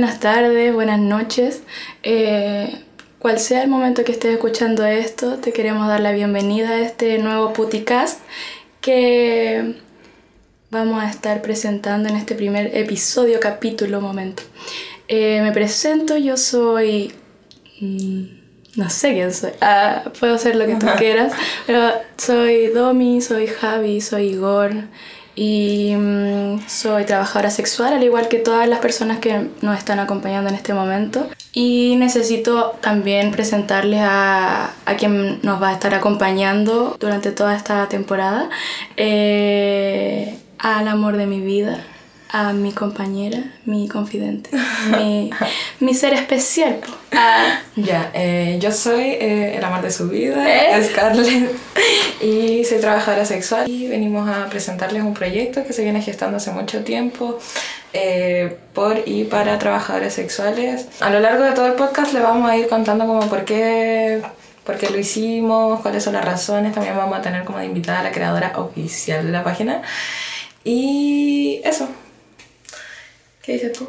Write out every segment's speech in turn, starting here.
buenas tardes, buenas noches. Eh, cual sea el momento que estés escuchando esto, te queremos dar la bienvenida a este nuevo Puticast que vamos a estar presentando en este primer episodio, capítulo, momento. Eh, me presento, yo soy... Mm, no sé quién soy. Ah, puedo ser lo que tú quieras, pero soy Domi, soy Javi, soy Igor y mm, soy trabajadora sexual, al igual que todas las personas que nos están acompañando en este momento. Y necesito también presentarles a, a quien nos va a estar acompañando durante toda esta temporada, eh, al amor de mi vida, a mi compañera, mi confidente, mi, mi ser especial. Ah. Ya, eh, yo soy eh, el amor de su vida, ¿Eh? Scarlett, y soy trabajadora sexual y venimos a presentarles un proyecto que se viene gestando hace mucho tiempo por y para trabajadores sexuales. A lo largo de todo el podcast le vamos a ir contando como por qué por qué lo hicimos, cuáles son las razones. También vamos a tener como invitada a la creadora oficial de la página. Y eso, ¿Qué dices tú?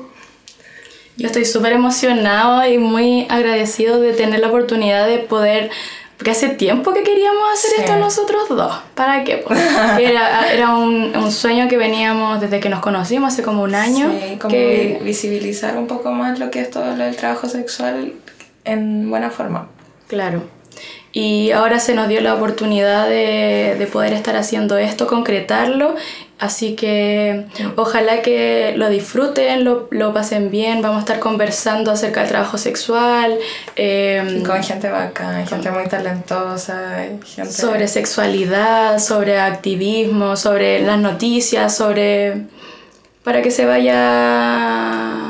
Yo estoy súper emocionado y muy agradecido de tener la oportunidad de poder porque hace tiempo que queríamos hacer esto nosotros dos. ¿Para qué? era, era un, un, sueño que veníamos desde que nos conocimos, hace como un año. Sí, como que... visibilizar un poco más lo que es todo el trabajo sexual en buena forma. Claro. Y ahora se nos dio la oportunidad de, de poder estar haciendo esto, concretarlo Así que ojalá que lo disfruten, lo, lo, pasen bien. Vamos a estar conversando acerca del trabajo sexual. Eh, con gente bacana, gente muy talentosa. Gente... Sobre sexualidad, sobre activismo, sobre las noticias, sobre... para que se vaya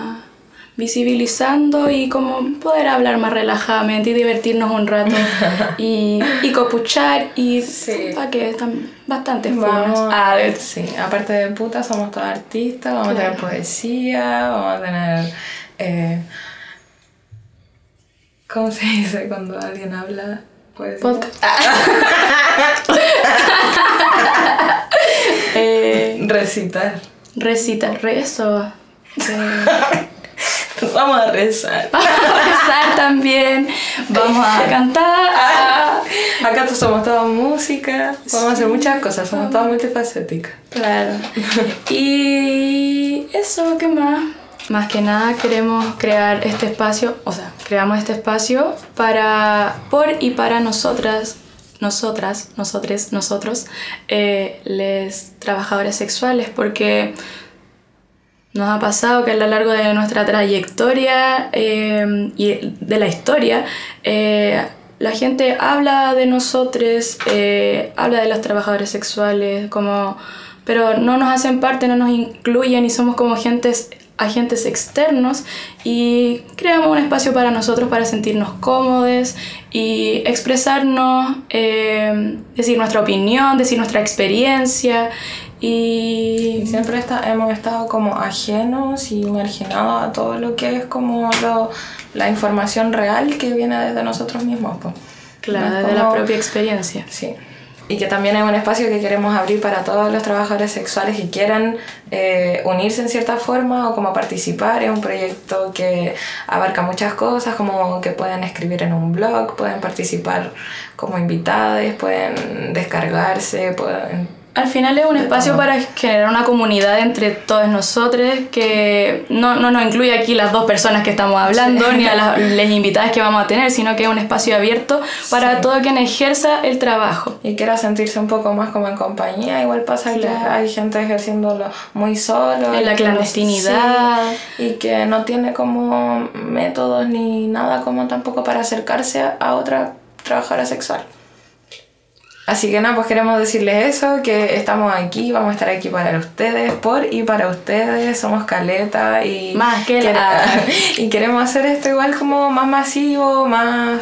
visibilizando y como poder hablar más relajadamente y divertirnos un rato y, y copuchar y para que están bastante buenos. A ver, sí, aparte de puta somos todos artistas, vamos a tener poesía, vamos a tener... Eh, ¿Cómo se dice cuando alguien habla? Podcast. eh, recitar. Recitar, rezo. Eh, Vamos a rezar. Vamos a rezar también. Vamos a cantar. Ah, acá somos toda música. Vamos a hacer muchas cosas. Somos todas multifacéticas. Claro. Y eso, ¿qué más? Más que nada queremos crear este espacio, o sea, creamos este espacio para, por y para nosotras, nosotras, nosotres, nosotros, eh, les trabajadores sexuales, porque nos ha pasado que a lo largo de nuestra trayectoria eh, y de la historia, eh, la gente habla de nosotros, eh, habla de los trabajadores sexuales, como, pero no nos hacen parte, no nos incluyen y somos como agentes, agentes externos y creamos un espacio para nosotros para sentirnos cómodos y expresarnos, decir nuestra opinión, decir nuestra experiencia y siempre está, hemos estado como ajenos y marginados a todo lo que es como lo, la información real que viene desde nosotros mismos. Pues. Claro, desde la propia experiencia. Sí. Y que también es un espacio que queremos abrir para todos los trabajadores sexuales que quieran eh, unirse en cierta forma o como participar. Es un proyecto que abarca muchas cosas, como que pueden escribir en un blog, pueden participar como invitados, pueden descargarse, pueden al final es un espacio para generar una comunidad entre todos nosotros que no, no nos incluye aquí las dos personas que estamos hablando ni a las, invitadas que vamos a tener, sino que es un espacio abierto para todo quien ejerza el trabajo. Y quiera sentirse un poco más como en compañía, igual pasa que hay gente ejerciéndolo muy solo. En la clandestinidad. y que no tiene como métodos ni nada como tampoco para acercarse a otra trabajadora sexual. Así que nada, pues queremos decirles eso, que estamos aquí, vamos a estar aquí para ustedes, por y para ustedes, somos Caleta y... Más que Y queremos hacer esto igual como más masivo, más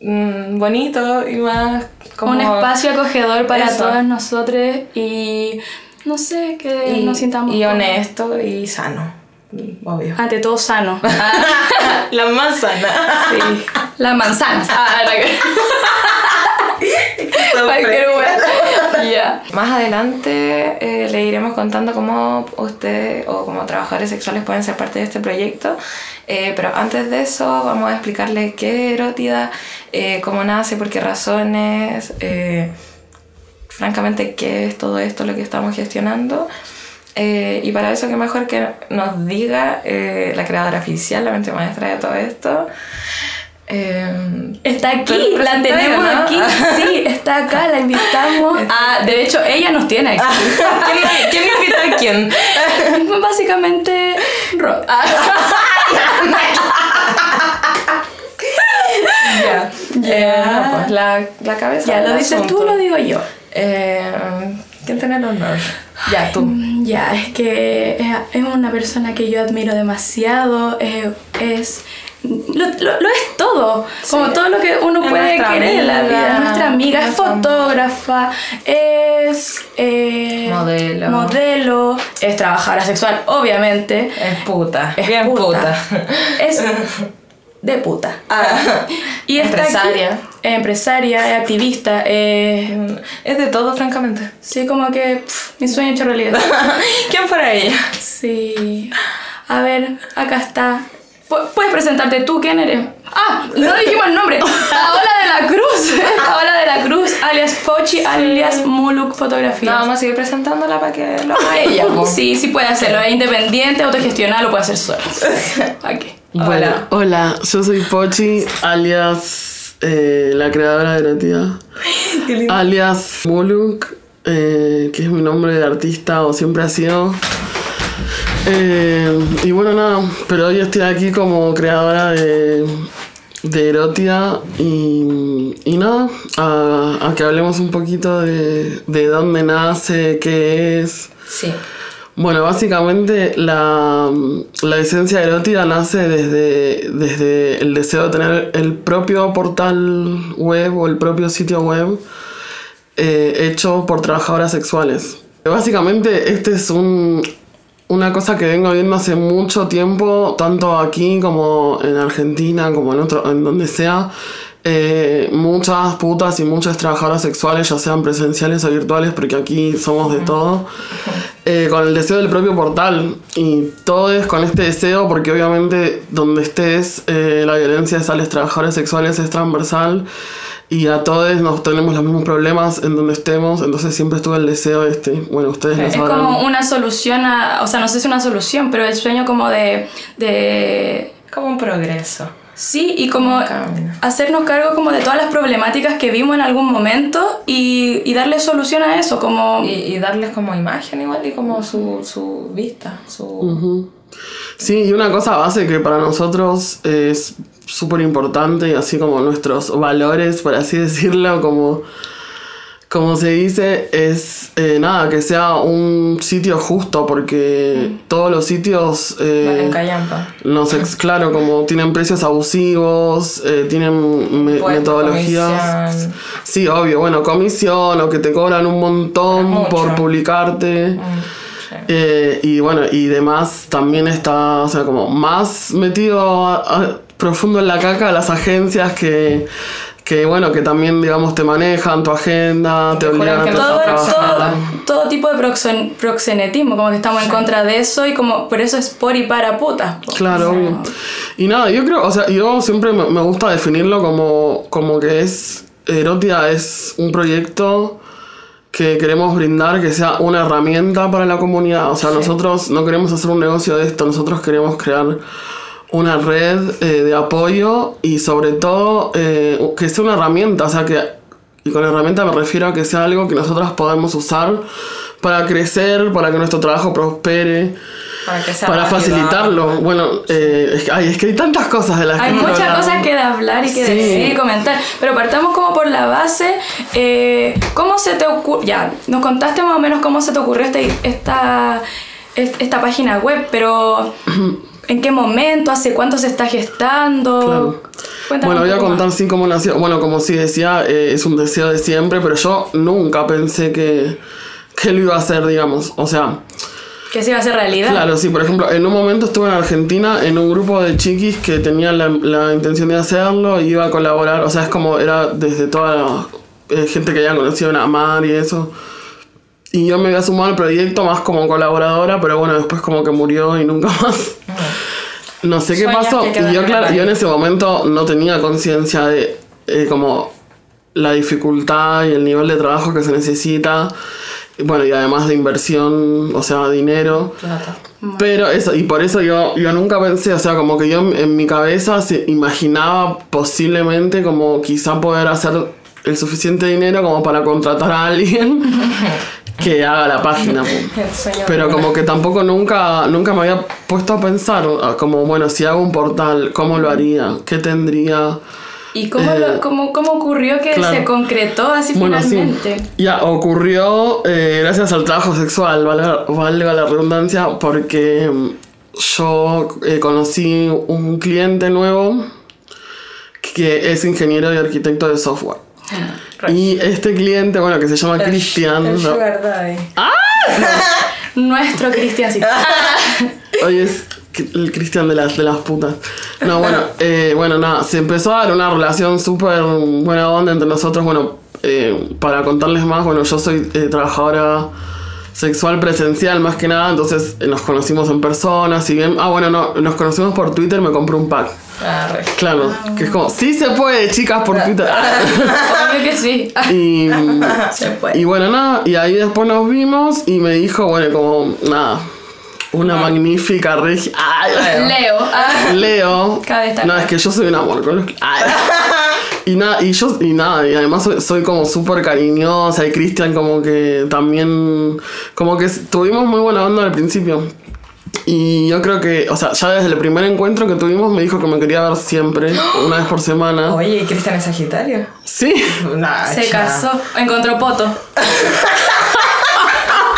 mm, bonito y más como... Un espacio acogedor para todos nosotros y no sé, que nos sintamos... Y honesto y sano. Obvio. Ante todo sano. la más sana. Sí. La manzana. Ah, Cualquier. Ya. Más adelante eh, le iremos contando cómo ustedes o como trabajadores sexuales pueden ser parte de este proyecto. Eh, pero antes de eso vamos a explicarle qué es erótida, eh, cómo nace, por qué razones, eh, francamente qué es todo esto lo que estamos gestionando. Eh, y para eso, que mejor que nos diga eh, la creadora oficial, la mente maestra de todo esto. Eh, Está aquí, la tenemos ¿no? aquí, sí, está acá, la invitamos. Ah, de hecho, ella nos tiene aquí. ¿Quién, me- quién me invita a quién? Básicamente, Ro. Ah, Ya. Eh, no, pues, la, la cabeza. ya, lo dices tú, lo digo yo. Eh, ¿Quién tiene el honor? Ya, tú. Mm, Ya, es que es, es una persona que yo admiro demasiado, eh, es... Lo, lo- lo es todo, como Sí. todo lo que uno Es puede querer en la vida. Nuestra amiga es fotógrafa, es eh, Modelo. modelo, es trabajadora sexual, obviamente. Es puta. Es bien puta. puta. Es de puta. y está aquí, Empresaria. es empresaria, es activista, es... Es de todo, francamente. Sí, como que pff, mi sueño hecho realidad. ¿Quién fuera ella? Sí. A ver, acá está. Pu- Puedes presentarte tú, ¿quién eres? Ah, no dijimos el nombre. Paola de la Cruz. Paola de la Cruz, alias Pochi, alias Muluk No, Fotografía. vamos a seguir presentándola para que lo haga ella. Sí, sí puede hacerlo. Es independiente, autogestionado, lo puede hacer sola. Aquí. Bueno, Hola. hola, yo soy Pochi, alias eh, la creadora de Erótida, Qué lindo. alias Muluk, eh, que es mi nombre de artista o siempre ha sido. Eh, y bueno, nada, pero hoy estoy aquí como creadora de, de Erótida y, y nada, a, a que hablemos un poquito de, de dónde nace, qué es. Sí. Bueno, básicamente la, la esencia erótica nace desde, desde el deseo de tener el propio portal web o el propio sitio web eh, hecho por trabajadoras sexuales. Básicamente este es un, una cosa que vengo viendo hace mucho tiempo, tanto aquí como en Argentina, como en, otro, en donde sea. Eh, muchas putas y muchas trabajadoras sexuales, ya sean presenciales o virtuales, porque aquí somos de todo, eh, con el deseo del propio portal. Y todo es con este deseo, porque obviamente donde estés, eh, la violencia de los trabajadores sexuales es transversal y a todos nos tenemos los mismos problemas en donde estemos, entonces siempre estuvo el deseo este. Bueno, ustedes lo Es sabrán. como una solución a. O sea, no sé si una solución, pero el sueño como de. de Como un progreso. Sí, y como hacernos cargo como de todas las problemáticas que vimos en algún momento y, y darle solución a eso, como... Y, y darles como imagen igual y como su, su vista, su... Ujú. Sí, y una cosa base que para nosotros es súper importante, y así como nuestros valores, por así decirlo, como, como se dice, es eh, nada, que sea un sitio justo, porque todos los sitios... eh, en Callampa. no sé, claro, como tienen precios abusivos, eh, tienen me- metodologías. comisión. Sí, obvio, bueno, comisión o que te cobran un montón por publicarte. Mm. Eh, y bueno, y demás también está, o sea, como más metido a- a- profundo en la caca las agencias que, que, bueno, que también, digamos, te manejan tu agenda, te obligan a todo, todo, todo tipo de proxen- proxenetismo, como que estamos en contra de eso y como por eso es por y para putas. Claro. Y nada, yo creo, o sea, yo siempre me, me gusta definirlo como, como que es, Erotia es un proyecto que queremos brindar que sea una herramienta para la comunidad. O sea, nosotros no queremos hacer un negocio de esto, nosotros queremos crear una red eh, de apoyo y sobre todo eh, que sea una herramienta, o sea, que, y con herramienta me refiero a que sea algo que nosotros podamos usar para crecer, para que nuestro trabajo prospere Para que sea para facilitarlo. rápido. Bueno, eh, es, que- ay, es que hay tantas cosas de las Hay que quiero muchas hablar. cosas que de hablar y que Sí. decir y comentar, pero partamos como por la base. eh, ¿Cómo se te ocurre? Ya, nos contaste más o menos cómo se te ocurrió este- esta, est- esta página web, pero ¿en qué momento? ¿Hace cuánto se está gestando? Claro. Bueno, voy a contar sí cómo nació. Bueno, como sí decía, eh, es un deseo de siempre, pero yo nunca pensé que, que lo iba a hacer, digamos. O sea, Que se iba a hacer realidad. claro, sí, por ejemplo, en un momento estuve en Argentina en un grupo de chiquis que tenían la, la intención de hacerlo y iba a colaborar. O sea, es como era desde toda la- eh, gente que había conocido en Amar y eso. Y yo me había sumado al proyecto más como colaboradora, pero bueno, después como que murió y nunca más. No sé qué pasó. Y yo, claro, yo en ese momento no tenía conciencia de eh, como la dificultad y el nivel de trabajo que se necesita. Y Bueno, y además de inversión, o sea, dinero. Plata. Pero eso, y por eso yo, yo nunca pensé, o sea, como que yo en mi cabeza se imaginaba posiblemente como quizá poder hacer el suficiente dinero como para contratar a alguien que haga la página. Pero como que tampoco nunca, nunca me había puesto a pensar, ah, como bueno, si hago un portal, ¿cómo lo haría? ¿Qué tendría? ¿Y cómo, Eh, lo- cómo, cómo ocurrió que claro. se concretó así Bueno, sí. finalmente? Ya, ocurrió eh, gracias al trabajo sexual, valga, valga la redundancia, porque mm, yo eh, conocí un cliente nuevo que es ingeniero y arquitecto de software. Y este cliente, bueno, que se llama Cristian. ¿no? Sugar Daddy. Nuestro Cristiancito. Hoy es el Cristian de las, de las putas. No, bueno, eh, bueno, nada, se empezó a dar una relación súper buena onda entre nosotros. Bueno, eh, para contarles más, bueno, yo soy eh, trabajadora sexual presencial más que nada, entonces eh, nos conocimos en persona, si bien, ah, bueno, no, nos conocimos por Twitter, me compré un pack. Claro, que es como, sí se puede, chicas, por Twitter. Obvio que sí. y, Se puede. y bueno, nada, y ahí después nos vimos y me dijo, bueno, como, nada, una magnífica regia. Leo. ah, Leo. Cabe. No, es que yo soy un amor con los. Ay. Y nada, y yo, y nada, y además soy, soy como súper cariñosa y Cristian como que también, como que tuvimos muy buena onda al principio. Y yo creo que, o sea, ya desde el primer encuentro que tuvimos me dijo que me quería ver siempre, una vez por semana. Oye, ¿y Cristian es Sagitario? Sí. Nah, se casó. Encontró poto.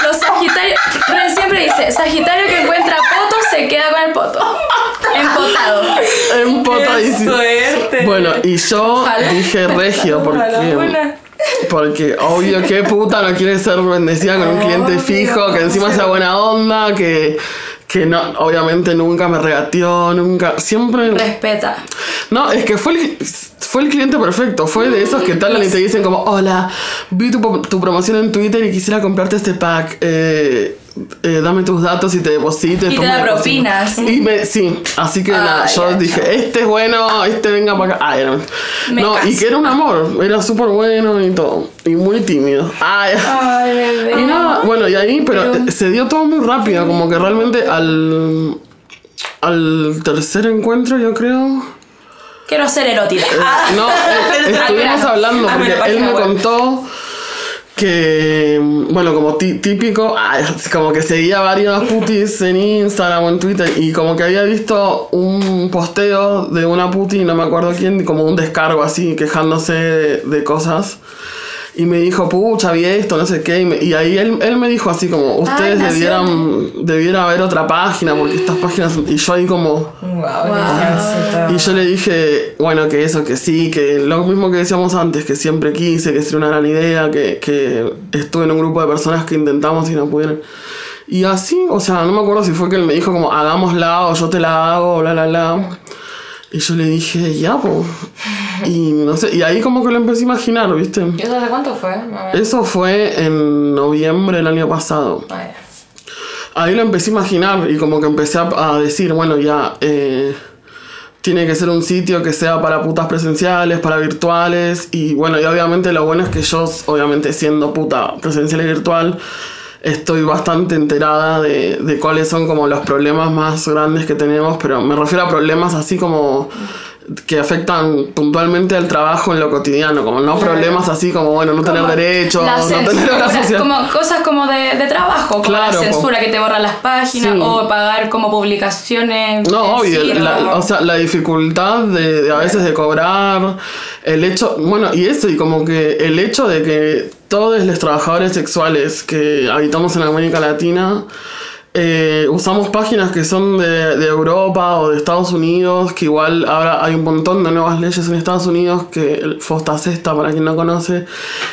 Los Sagitarios. Ren siempre dice: Sagitario que encuentra poto se queda con el poto. Empotado. Empotadísimo. suerte! Bueno, y yo Ojalá. dije regio porque. Porque obvio que puta no quiere ser bendecida con un cliente Obvio, fijo, que encima sea buena onda, que, que no, obviamente nunca me regateó, nunca, siempre... Respeta. No, es que fue el, fue el cliente perfecto, fue de esos que hablan y te dicen como, hola, vi tu, tu promoción en Twitter y quisiera comprarte este pack, eh, eh, dame tus datos y te deposito. Y te da me deposito". propinas. Y me, sí, así que nada, Ay, yo dije, este es bueno, este venga para acá. Ay, no, Me no y que era un amor, era súper bueno y todo, y muy tímido. Ay, Ay, bebé. y nada, bueno, y ahí, pero, Pero- se dio todo muy rápido, como que realmente al, al tercer encuentro, yo creo. Quiero hacer erótica. No, eh, estuvimos hablando Ah, porque él me web. contó que, bueno, como tí- típico, como que seguía varios putis en Instagram o en Twitter y como que había visto un posteo de una puti, no me acuerdo quién, como un descargo así, quejándose de, de cosas. Y me dijo, pucha, vi esto, no sé qué. Y, me- y ahí él, él me dijo así como, ustedes nació. debieran, debieran haber otra página, porque estas páginas... Y yo ahí como... Wow, Cristiancito. Y yo le dije, bueno, que eso, que sí, que lo mismo que decíamos antes, que siempre quise, que sería una gran idea, que, que estuve en un grupo de personas que intentamos y no pudieron. Y así, o sea, no me acuerdo si fue que él me dijo como, hagámosla o yo te la hago, bla, bla, bla. Y yo le dije, ya, pues. Y no sé, y ahí como que lo empecé a imaginar, ¿viste? ¿Y eso hace cuánto fue? Eso fue en noviembre del año pasado. Ah, ya. Ahí lo empecé a imaginar y como que empecé a, a decir, bueno, ya, eh, tiene que ser un sitio que sea para putas presenciales, para virtuales y bueno, y obviamente lo bueno es que yo, obviamente siendo puta presencial y virtual, estoy bastante enterada de, de cuáles son como los problemas más grandes que tenemos, pero me refiero a problemas así como que afectan puntualmente al trabajo en lo cotidiano, como no problemas así como, bueno, no tener derechos, no tener social. como cosas como de, de trabajo, como Claro, la censura que te borran las páginas Sí. o pagar como publicaciones. No, obvio, sí, la- ¿no? o sea, la dificultad de, de a veces de cobrar, el hecho, bueno, y eso, y como que el hecho de que todos los trabajadores sexuales que habitamos en América Latina Eh, usamos páginas que son de, de, Europa o de Estados Unidos, que igual ahora hay un montón de nuevas leyes en Estados Unidos, que el Fosta Cesta, para quien no conoce,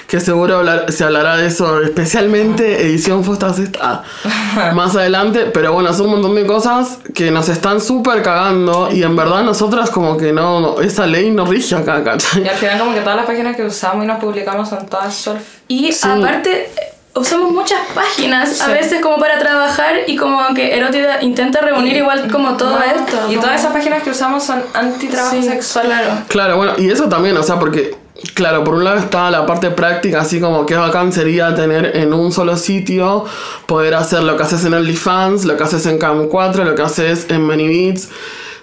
que seguro se hablará de eso, especialmente edición Fosta Cesta más adelante, pero bueno, son un montón de cosas que nos están súper cagando y en verdad nosotras como que no, esa ley no rige acá, ¿cachai? Y al final como que todas las páginas que usamos y nos publicamos son todas surf. Y aparte usamos muchas páginas a veces como para trabajar y como que Erótida intenta reunir igual como todo esto. Y todas esas páginas que usamos son anti-trabajo sexual. Claro. claro, bueno, y eso también, o sea, porque Claro, por un lado está la parte práctica, así como que bacán sería tener en un solo sitio, poder hacer lo que haces en OnlyFans, lo que haces en Cam 4, lo que haces en ManyBeats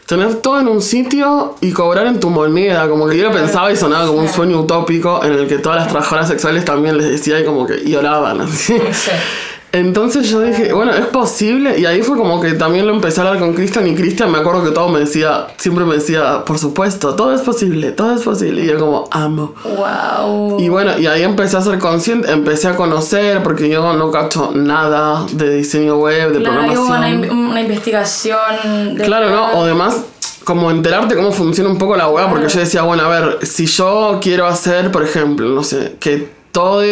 tener todo en un sitio y cobrar en tu moneda. Como que yo lo pensaba y sonaba como un sueño utópico en el que todas las trabajadoras sexuales también les decía y como que lloraban así. Entonces yo dije, bueno, es posible. Y ahí fue como que también lo empecé a hablar con Cristian. Y Cristian me acuerdo que todo me decía, siempre me decía, por supuesto, todo es posible, todo es posible. Y yo como, amo. Wow. Y bueno, y ahí empecé a ser consciente, empecé a conocer, porque yo no cacho nada de diseño web, de claro, programación. Una, una investigación. De claro, ¿no? O demás, como enterarte cómo funciona un poco la web, porque yo decía, bueno, a ver, si yo quiero hacer, por ejemplo, no sé, que todos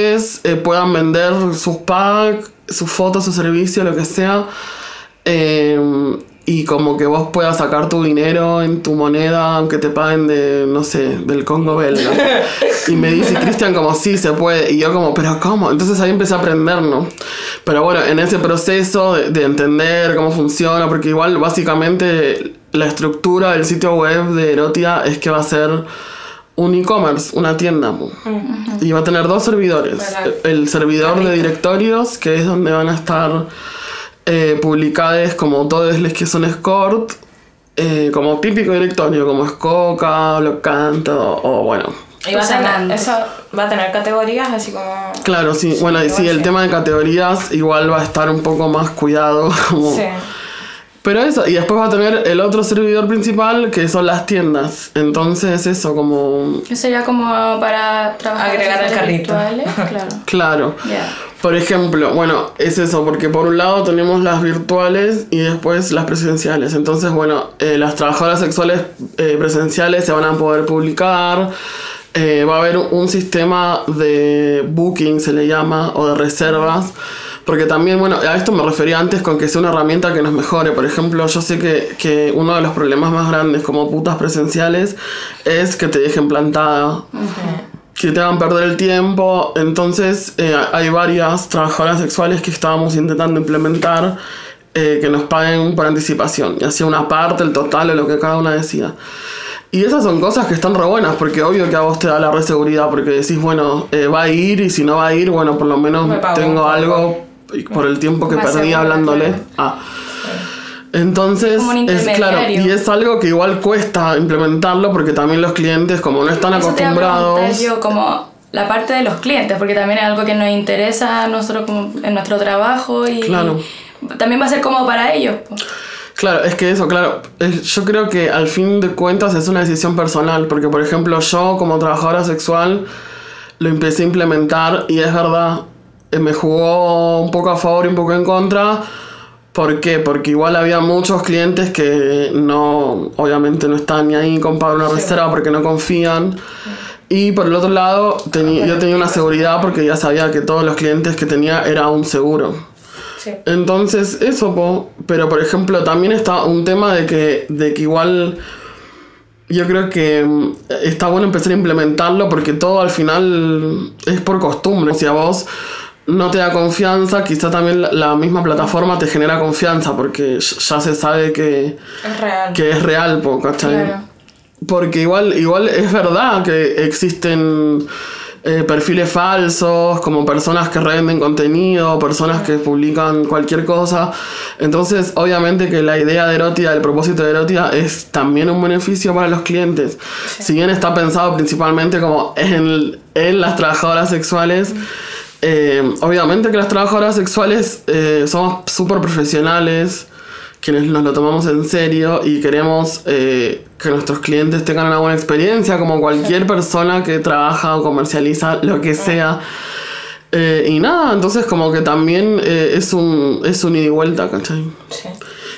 eh, puedan vender sus packs sus fotos, su servicio, lo que sea. Em, y como que vos puedas sacar tu dinero en tu moneda, aunque te paguen de, no sé, del Congo belga. Y me dice Cristian como, sí, se puede. Y yo como, pero ¿cómo? Entonces ahí empecé a aprender, ¿no? Pero bueno, en ese proceso de, de entender cómo funciona, porque igual básicamente la estructura del sitio web de Erotia es que va a ser un e-commerce, una tienda. Y va a tener dos servidores. El servidor de directorios, que es donde van a estar eh, publicadas como todos los que son escort, eh, como típico directorio, como Escoca, Canto o bueno. Y va a tener, eso va a tener categorías así como... Claro, sí. Bueno, y sí, el tema de categorías igual va a estar un poco más cuidado. Como, sí pero eso, y después va a tener el otro servidor principal que son las tiendas. Entonces, eso como. Que sería como para trabajar. Agregar el carrito. Claro. claro. Por ejemplo, bueno, es eso, porque por un lado tenemos las virtuales y después las presenciales. Entonces, bueno, eh, las trabajadoras sexuales eh, presenciales se van a poder publicar. Eh, va a haber un sistema de booking, se le llama, o de reservas. Porque también, bueno, a esto me refería antes con que sea una herramienta que nos mejore. Por ejemplo, yo sé que, que uno de los problemas más grandes como putas presenciales es que te dejen plantada. Que te hagan perder el tiempo. Entonces, eh, hay varias trabajadoras sexuales que estábamos intentando implementar eh, que nos paguen por anticipación, y hacía una parte, el total o lo que cada una decida. Y esas son cosas que están re buenas, porque obvio que a vos te da la reseguridad, porque decís, bueno, eh, va a ir y si no va a ir, bueno, por lo menos tengo algo por el tiempo que perdí hablándole. Ah. Entonces, es claro, y es algo que igual cuesta implementarlo porque también los clientes, como no están acostumbrados. yo, como la parte de los clientes, porque también es algo que nos interesa a nosotros como en nuestro trabajo y, también va a ser como para ellos. Claro, es que eso, claro, yo creo que al fin de cuentas es una decisión personal, porque por ejemplo yo como trabajadora sexual lo empecé a implementar y es verdad, me jugó un poco a favor y un poco en contra. ¿Por qué? Porque igual había muchos clientes que no, obviamente no están ni ahí con pagar una reserva porque no confían. Y por el otro lado, yo tenía una seguridad porque ya sabía que todos los clientes que tenía era un seguro. Entonces, eso, pero por ejemplo, también está un tema de que, de que igual yo creo que mm, está bueno empezar a implementarlo porque todo al final es por costumbre. Si a vos no te da confianza, quizá también la, misma plataforma te genera confianza porque ya se sabe que es real, que es real Porque igual, igual es verdad que existen eh, perfiles falsos, como personas que revenden contenido, personas que publican cualquier cosa. Entonces, obviamente que la idea de Erotia, el propósito de Erotia es también un beneficio para los clientes. Si bien está pensado principalmente como en, en las trabajadoras sexuales, eh, obviamente que las trabajadoras sexuales eh, somos súper profesionales, quienes nos lo tomamos en serio y queremos eh, que nuestros clientes tengan una buena experiencia, como cualquier persona que trabaja o comercializa lo que sea. Eh, y nada, entonces como que también eh, es, un, es un ida y vuelta, ¿cachai? Sí.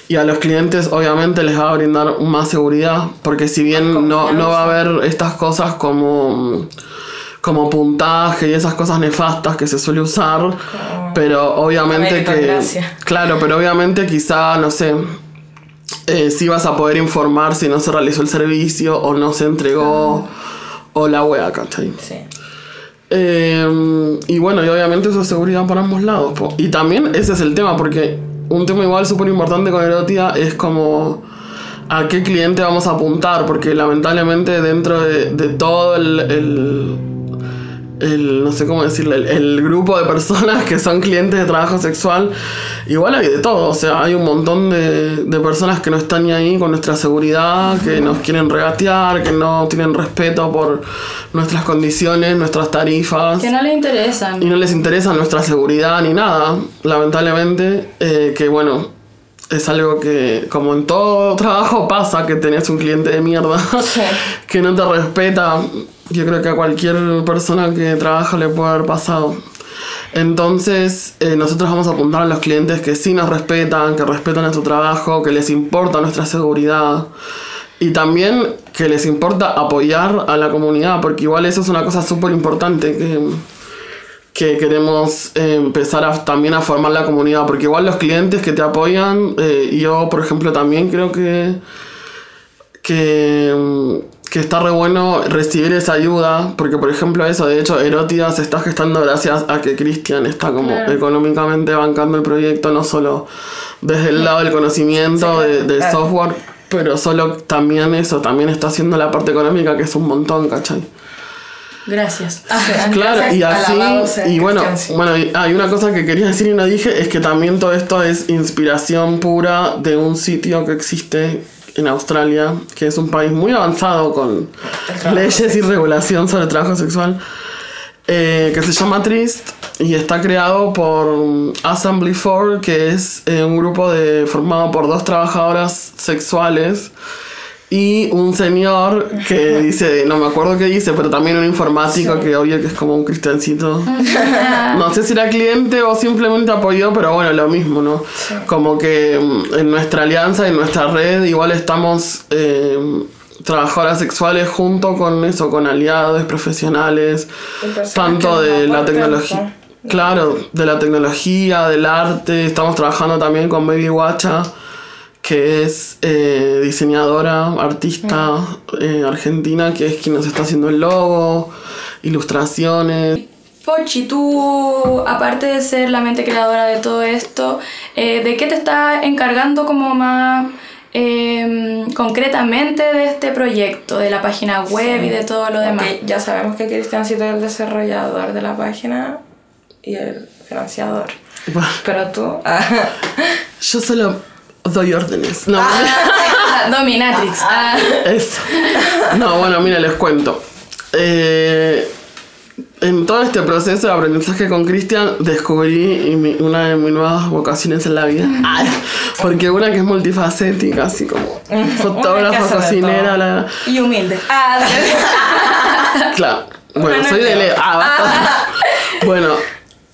Y a los clientes obviamente les va a brindar más seguridad, porque si bien no, no va a haber estas cosas como, como puntaje y esas cosas nefastas que se suele usar, pero obviamente que... Claro, pero obviamente quizá, no sé, eh, si vas a poder informar si no se realizó el servicio o no se entregó o la wea, ¿cachai? Sí. Eh, y bueno, y obviamente eso es seguridad para ambos lados. po. Y también ese es el tema, porque un tema igual súper importante con Erotia es como a qué cliente vamos a apuntar, porque lamentablemente dentro de, de todo el, el, el- no sé cómo decirle, el, el grupo de personas que son clientes de trabajo sexual, igual hay de todo, o sea, hay un montón de, de personas que no están ni ahí con nuestra seguridad, que nos quieren regatear, que no tienen respeto por nuestras condiciones, nuestras tarifas. Que no le interesan. Y no les interesa nuestra seguridad ni nada, lamentablemente, eh, que bueno, es algo que como en todo trabajo pasa, que tenés un cliente de mierda que no te respeta. Yo creo que a cualquier persona que trabaja le puede haber pasado. Entonces, eh, nosotros vamos a apuntar a los clientes que sí nos respetan, que respetan nuestro trabajo, que les importa nuestra seguridad. Y también que les importa apoyar a la comunidad, porque igual eso es una cosa súper importante que, que queremos eh, empezar a, también a formar la comunidad, porque igual los clientes que te apoyan, eh, yo por ejemplo también creo que, que, mm, que está re bueno recibir esa ayuda, porque por ejemplo eso, de hecho Erótida se está gestando gracias a que Cristian está como Claro. económicamente bancando el proyecto, no solo desde el lado del conocimiento, de, del claro. software, pero solo también eso, también está haciendo la parte económica que es un montón, ¿cachai? Gracias. Claro, y así, y bueno, bueno, y- hay una cosa que quería decir y no dije, es que también todo esto es inspiración pura de un sitio que existe en Australia, que es un país muy avanzado con leyes y regulación sobre trabajo sexual, eh, que se llama Trist y está creado por Assembly 4, que es eh, un grupo de, formado por dos trabajadoras sexuales y un señor que dice, no me acuerdo qué dice, pero también un informático que obvio que es como un cristiancito. No sé si era cliente o simplemente apoyó, pero bueno, lo mismo, ¿no? Como que mm, en nuestra alianza, en nuestra red, igual estamos eh, trabajadoras sexuales junto con eso, con aliados profesionales, tanto de la tecnología. ¿no? Claro, de la tecnología, del arte. Estamos trabajando también con Baby Guacha, que es eh, diseñadora, artista eh, argentina, que es quien nos está haciendo el logo, ilustraciones. Pochi, tú, aparte de ser la mente creadora de todo esto, eh, ¿de qué te estás encargando como más eh, concretamente de este proyecto, de la página web y de todo lo demás? Ya sabemos que Cristiancito es el desarrollador de la página y el financiador. Pero tú. Yo solo doy órdenes. No, Ah, Dominatrix. Ah. Eso. No, bueno, mira, les cuento. Eh, en todo este proceso de aprendizaje con Cristian descubrí mi- una de mis nuevas vocaciones en la vida. Ay, porque una que es multifacética, así como que fotógrafa, cocinera, la, Y humilde. Ah, Claro. Bueno, soy de. Leo. Ah, basta. Bueno,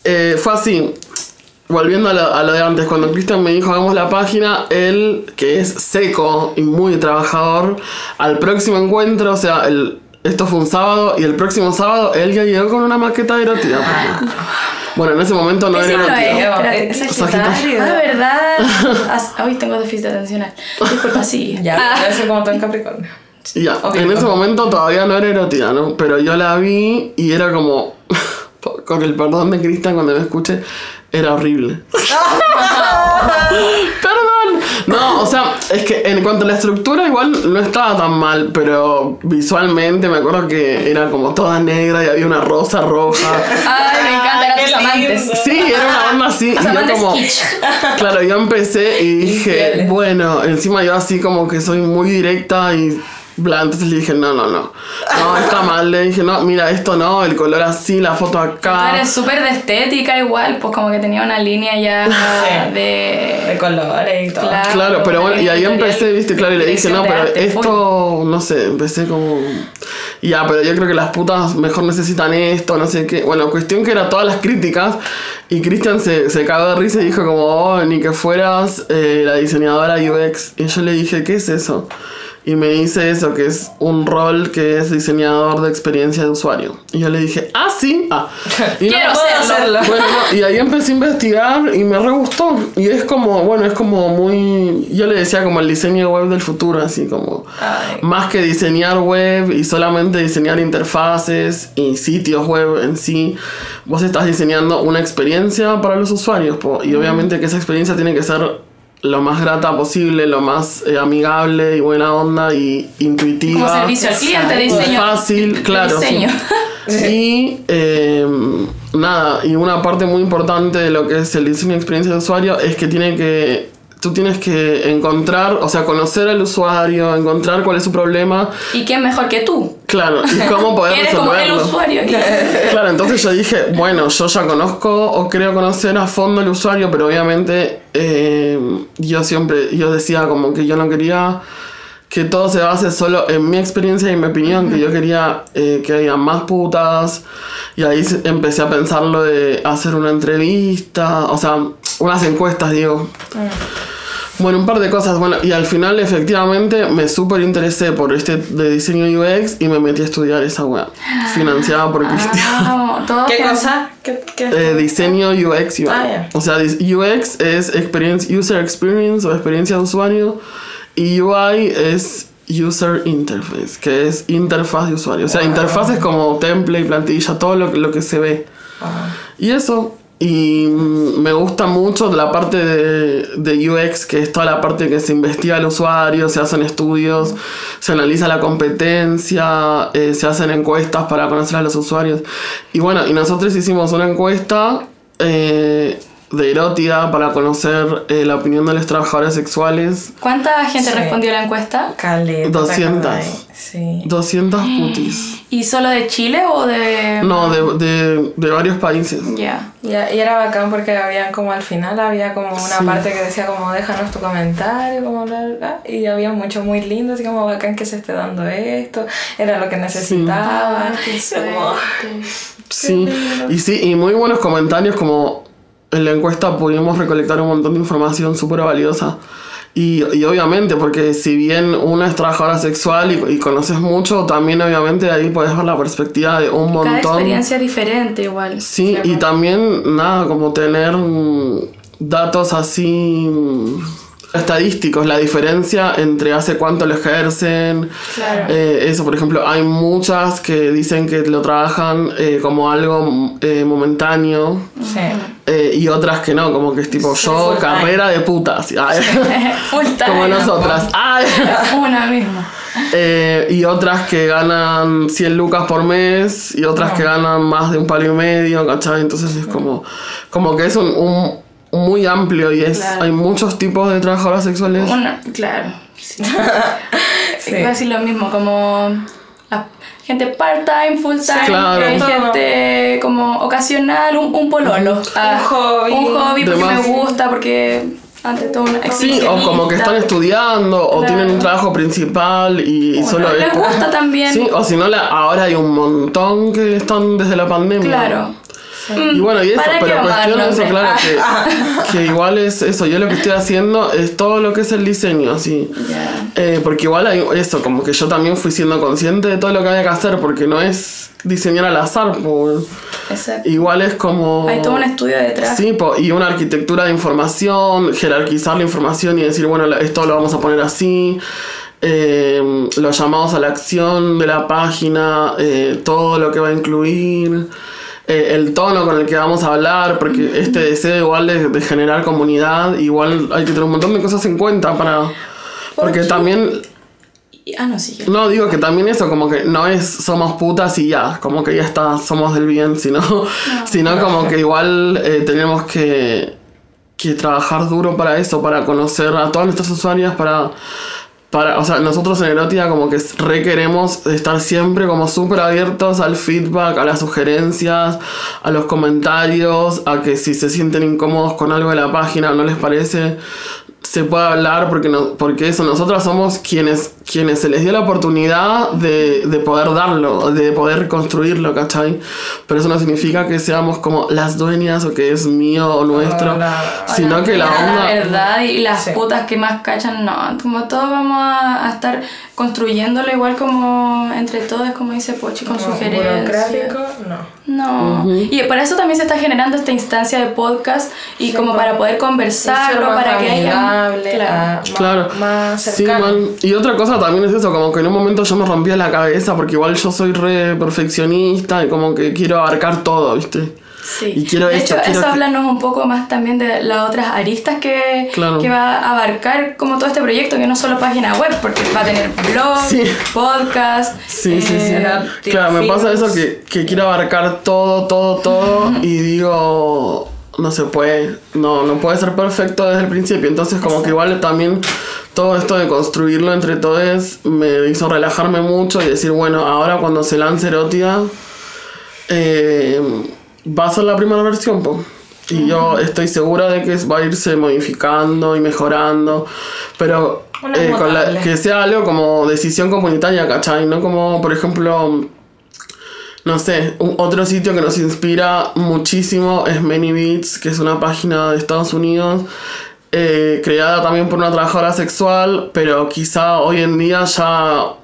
eh, fue así. Volviendo a lo, a lo de antes, cuando Cristian me dijo hagamos la página, él, que es seco y muy trabajador, al próximo encuentro, o sea, el, esto fue un sábado y el próximo sábado él ya llegó con una maqueta erótica. Bueno, en ese momento no Ese era erótica. es. Sagitario. Sagitario. Ah, ¿verdad? Ah, Hoy tengo déficit atencional. Disculpa, sí. Ya, Ah. debe ser como todo en Capricornio. Ya, Ok, en ese ok. momento todavía no era erótica, ¿no? Pero yo la vi y era como, con el perdón de Cristian cuando me escuche, era horrible. Perdón. No, o sea, es que en cuanto a la estructura igual no estaba tan mal, pero visualmente me acuerdo que era como toda negra y había una rosa roja. Ay, me encanta, eran tus amantes. Sí, era una banda así. Tus Y yo como, kitsch. claro, yo empecé y dije, Infieles. bueno, encima yo así como que soy muy directa y bla. Entonces le dije, no, no, no. No, está mal. Le dije, no, mira, esto no, el color así, la foto acá. Eres súper de estética igual, pues como que tenía una línea ya Sí. de... De colores y todo. Claro. Claro, pero bueno, y ahí empecé, viste, claro, y le dije, no, pero arte, esto, no sé, empecé como... Ya, pero yo creo que las putas mejor necesitan esto, no sé qué. Bueno, cuestión que era todas las críticas, y Cristian se, se cagó de risa y dijo como, oh, ni que fueras eh, la diseñadora UX. Y yo le dije, ¿qué es eso? Y me dice eso, que es un rol que es diseñador de experiencia de usuario. Y yo le dije, ah, sí, ah. Y no- Quiero Puedo hacerlo. hacerlo. bueno, no, y ahí empecé a investigar y me re gustó. Y es como, bueno, es como muy. Yo le decía como el diseño web del futuro, así como. Ay. Más que diseñar web y solamente diseñar interfaces y sitios web en sí, vos estás diseñando una experiencia para los usuarios. po, y obviamente que esa experiencia tiene que ser lo más grata posible, lo más eh, amigable y buena onda y intuitiva. Como servicio al cliente, diseño. Fácil, claro. sí. diseño. Y eh, nada, y una parte muy importante de lo que es el diseño de experiencia de usuario es que tiene que. Tú tienes que encontrar, o sea, conocer al usuario, encontrar cuál es su problema, ¿Y quién mejor que tú? claro, y cómo poder Eres como el resolverlo. usuario. Claro, entonces yo dije, bueno, yo ya conozco o creo conocer a fondo el usuario, pero obviamente eh, yo siempre, yo decía como que yo no quería que todo se base solo en mi experiencia y en mi opinión, que yo quería eh, que haya más putas, y ahí empecé a pensar lo de hacer una entrevista, o sea, unas encuestas, digo. Bueno, un par de cosas. Bueno, y al final efectivamente me súper interesé por este de diseño UX y me metí a estudiar esa web. Financiada por Cristian. Wow, todo ¿Qué cosa? ¿Qué, qué? Eh, diseño UX, UI. Ah, ya. O sea, UX es experience, User Experience o experiencia de usuario. Y UI es User Interface, que es interfaz de usuario. O sea, interfaz es como template, plantilla, todo lo, que- lo que se ve. Ah. Y eso, y me gusta mucho la parte de, de UX, que es toda la parte que se investiga al usuario, se hacen estudios, se analiza la competencia, eh, se hacen encuestas para conocer a los usuarios. Y bueno, y nosotros hicimos una encuesta eh, de erótica para conocer eh, la opinión de los trabajadores sexuales. ¿Cuánta gente Sí. respondió a la encuesta? Caleta, ¿te 200. acordáis? Sí. 200 putis. ¿Y solo de Chile o de...? No, de, de, de varios países. Ya. Y, y era bacán porque había como al final había como una Sí. parte que decía como déjanos tu comentario, como bla, bla, bla, y había mucho muy lindo, así como bacán que se esté dando esto, era lo que necesitaba. Ay, qué Y como, suerte. Sí, y sí, y muy buenos comentarios como en la encuesta pudimos recolectar un montón de información súper valiosa. Y, y obviamente, porque si bien una es trabajadora sexual y, y conoces mucho, también obviamente ahí puedes ver la perspectiva de un Cada montón. experiencia es diferente igual. Sí, y también nada, como tener datos así estadísticos, la diferencia entre hace cuánto lo ejercen. Claro. Eh, eso, por ejemplo, hay muchas que dicen que lo trabajan eh, como algo eh, momentáneo. sí. y otras que no, como que es tipo yo, time. carrera de putas. Ay, como nosotras. Ay. Una misma. Eh, y otras que ganan 100 lucas por mes y otras que ganan más de un palo y medio, ¿cachai? Entonces es como, como que es un, un- muy amplio y es Claro. hay muchos tipos de trabajadoras sexuales. Una, claro. Sí. Sí. A decir lo mismo, como la gente part-time, full-time, Claro. hay gente como ocasional, un, un pololo. Ah, hobby. Un hobby porque Demás. me gusta, porque ante todo una Sí, o como que están estudiando o Claro. tienen un trabajo principal y, y O solo es les gusta también. Sí, o si no, ahora hay un montón que están desde la pandemia. Claro. Y bueno, y eso, ¿Para qué pero cuestión eso, nombres? claro, que, que igual es eso. Yo lo que estoy haciendo es todo lo que es el diseño, así. Eh, porque igual hay eso, como que yo también fui siendo consciente de todo lo que había que hacer, porque no es diseñar al azar, po. Exacto. igual es como... Hay todo un estudio detrás. Sí, po, y una arquitectura de información, jerarquizar la información y decir, bueno, esto lo vamos a poner así. eh, los llamados a la acción de la página, eh, todo lo que va a incluir, eh, el tono con el que vamos a hablar, porque este deseo igual de, de generar comunidad, igual hay que tener un montón de cosas en cuenta para... Porque también Ah, no, sí. no, digo que también eso, como que no es somos putas y ya, como que ya está, somos del bien, sino, sino como que igual eh, tenemos que, que trabajar duro para eso, para conocer a todas nuestras usuarias, para para, o sea, nosotros en Erótica como que requeremos estar siempre como súper abiertos al feedback, a las sugerencias, a los comentarios, a que si se sienten incómodos con algo de la página o no les parece, se puede hablar porque, no, porque eso, nosotros somos quienes, quienes se les dio la oportunidad de, de poder darlo, de poder construirlo, ¿cachai? Pero eso no significa que seamos como las dueñas o que es mío o nuestro, sino que la onda... La verdad y las putas que más cachan, no, como todos vamos a, a estar construyéndolo igual como entre todos, como dice Pochi, con sugerencias. no. No. Y para eso también se está generando esta instancia de podcast y como para poder conversarlo, para que haya... Claro. Más, cercano. y otra cosa también es eso, como que en un momento yo me rompía la cabeza porque igual yo soy re perfeccionista y como que quiero abarcar todo, ¿viste? Sí. Y quiero de hecho, eso háblanos un poco más también de las otras aristas que, que va a abarcar como todo este proyecto, que no solo página web, porque va a tener blog, podcast. Sí, sí, sí. Eh, claro, me pasa eso que, que quiero abarcar todo, todo, todo y digo no se puede, no, no puede ser perfecto desde el principio. Entonces, como que igual también todo esto de construirlo entre todos me hizo relajarme mucho y decir, bueno, ahora cuando se lance Erotia, eh, va a ser la primera versión, po. Y yo estoy segura de que va a irse modificando y mejorando, pero eh, que sea algo como decisión comunitaria, ¿cachai? No como, por ejemplo, no sé, un, otro sitio que nos inspira muchísimo es Many Beats, que es una página de Estados Unidos, eh, creada también por una trabajadora sexual, pero quizá hoy en día ya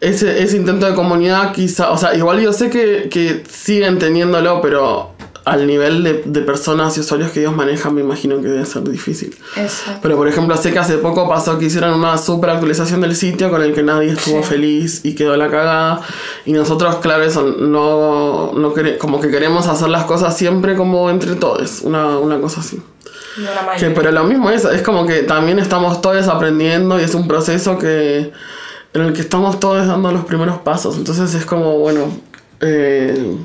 ese, ese intento de comunidad quizá, o sea, igual yo sé que, que siguen teniéndolo, pero al nivel de, de, personas y usuarios que ellos manejan, me imagino que debe ser difícil. Exacto. Pero por ejemplo, sé que hace poco pasó que hicieron una super actualización del sitio con el que nadie estuvo feliz y quedó la cagada. Y nosotros, claro, eso, no, no como que queremos hacer las cosas siempre como entre todos, una, una cosa así. que, pero lo mismo es, es como que también estamos todos aprendiendo y es un proceso que en el que estamos todos dando los primeros pasos. Entonces es como, bueno, eh,